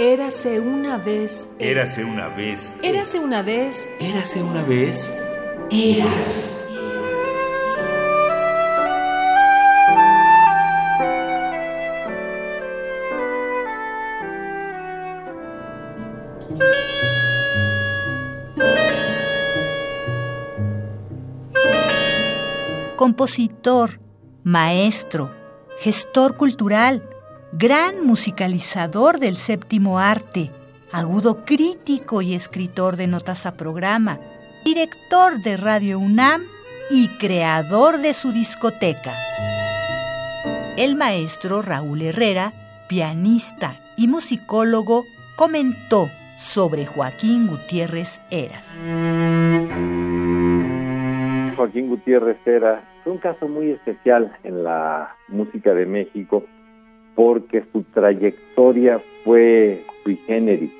Érase una vez. Érase una vez. Érase una vez. Érase una vez. Eras. Compositor, maestro, gestor cultural gran musicalizador del séptimo arte, agudo crítico y escritor de notas a programa, director de Radio UNAM y creador de su discoteca. El maestro Raúl Herrera, pianista y musicólogo, comentó sobre Joaquín Gutiérrez Eras. Joaquín Gutiérrez Eras fue un caso muy especial en la música de México porque su trayectoria fue sui generis,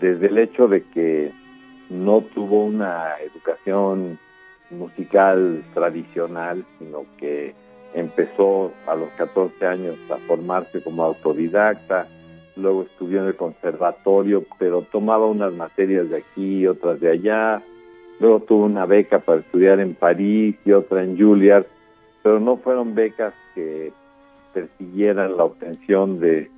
desde el hecho de que no tuvo una educación musical tradicional, sino que empezó a los 14 años a formarse como autodidacta, luego estudió en el conservatorio, pero tomaba unas materias de aquí y otras de allá, luego tuvo una beca para estudiar en París y otra en Juilliard, pero no fueron becas que persiguieran la obtención de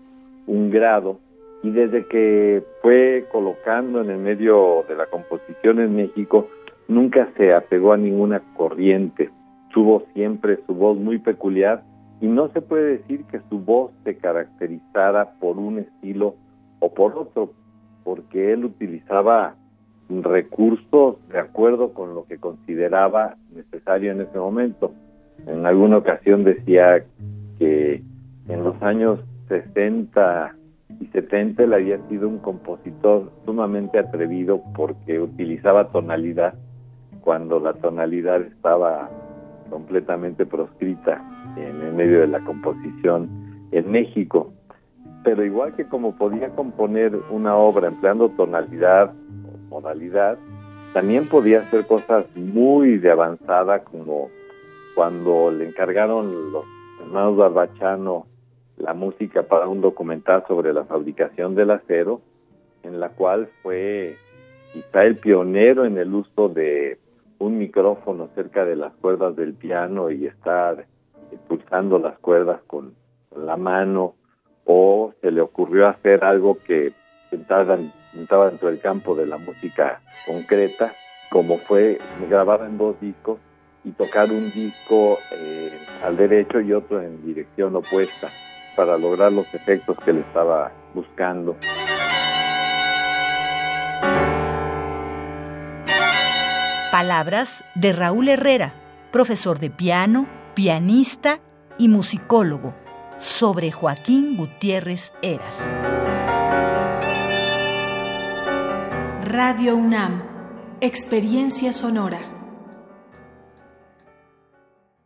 un grado y desde que fue colocando en el medio de la composición en México nunca se apegó a ninguna corriente, tuvo siempre su voz muy peculiar y no se puede decir que su voz se caracterizara por un estilo o por otro, porque él utilizaba recursos de acuerdo con lo que consideraba necesario en ese momento. En alguna ocasión decía que en los años 60 y 70 él había sido un compositor sumamente atrevido porque utilizaba tonalidad cuando la tonalidad estaba completamente proscrita en el medio de la composición en México. Pero igual que como podía componer una obra empleando tonalidad o modalidad, también podía hacer cosas muy de avanzada como cuando le encargaron los hermanos Barbachano la música para un documental sobre la fabricación del acero, en la cual fue quizá el pionero en el uso de un micrófono cerca de las cuerdas del piano y estar pulsando las cuerdas con la mano, o se le ocurrió hacer algo que estaba dentro del campo de la música concreta, como fue grabar en dos discos y tocar un disco eh, al derecho y otro en dirección opuesta para lograr los efectos que le estaba buscando. Palabras de Raúl Herrera, profesor de piano, pianista y musicólogo, sobre Joaquín Gutiérrez Eras. Radio UNAM, Experiencia Sonora.